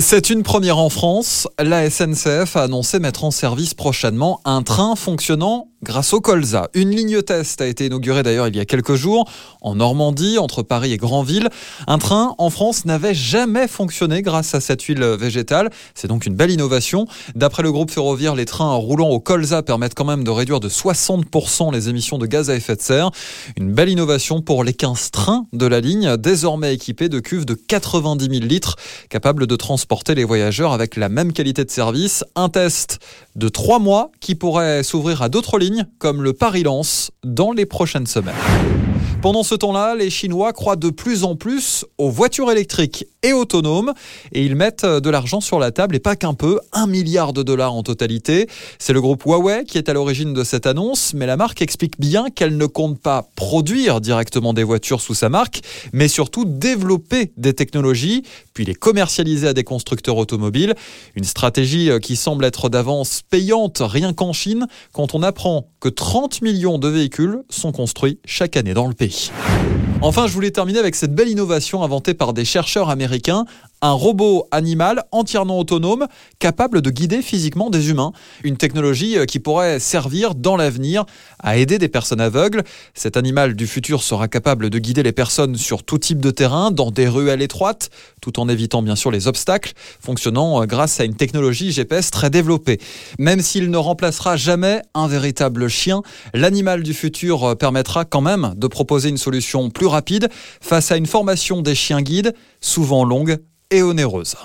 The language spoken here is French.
C'est une première en France. La SNCF a annoncé mettre en service prochainement un train fonctionnant grâce au colza. Une ligne test a été inaugurée d'ailleurs il y a quelques jours en Normandie, entre Paris et Granville. Un train en France n'avait jamais fonctionné grâce à cette huile végétale. C'est donc une belle innovation. D'après le groupe ferroviaire, les trains roulant au colza permettent quand même de réduire de 60% les émissions de gaz à effet de serre. Une belle innovation pour les 15 trains de la ligne, désormais équipés de cuves de 90 000 litres, capables de transporter les voyageurs avec la même qualité de service. Un test de trois mois qui pourrait s'ouvrir à d'autres lignes comme le Paris-Lens dans les prochaines semaines. Pendant ce temps-là, les Chinois croient de plus en plus aux voitures électriques et autonomes et ils mettent de l'argent sur la table et pas qu'un peu, un milliard de dollars en totalité. C'est le groupe Huawei qui est à l'origine de cette annonce, mais la marque explique bien qu'elle ne compte pas produire directement des voitures sous sa marque, mais surtout développer des technologies, puis les commercialiser à des constructeurs automobiles. Une stratégie qui semble être d'avance payante rien qu'en Chine quand on apprend que 30 millions de véhicules sont construits chaque année dans le pays. Enfin, je voulais terminer avec cette belle innovation inventée par des chercheurs américains, un robot animal entièrement autonome capable de guider physiquement des humains. Une technologie euh, qui pourrait servir dans l'avenir à aider des personnes aveugles. Cet animal du futur sera capable de guider les personnes sur tout type de terrain, dans des ruelles étroites, tout en évitant bien sûr les obstacles, fonctionnant euh, grâce à une technologie GPS très développée. Même s'il ne remplacera jamais un véritable chien, l'animal du futur euh, permettra quand même de proposer une solution plus rapide face à une formation des chiens guides, souvent longue et onéreuse.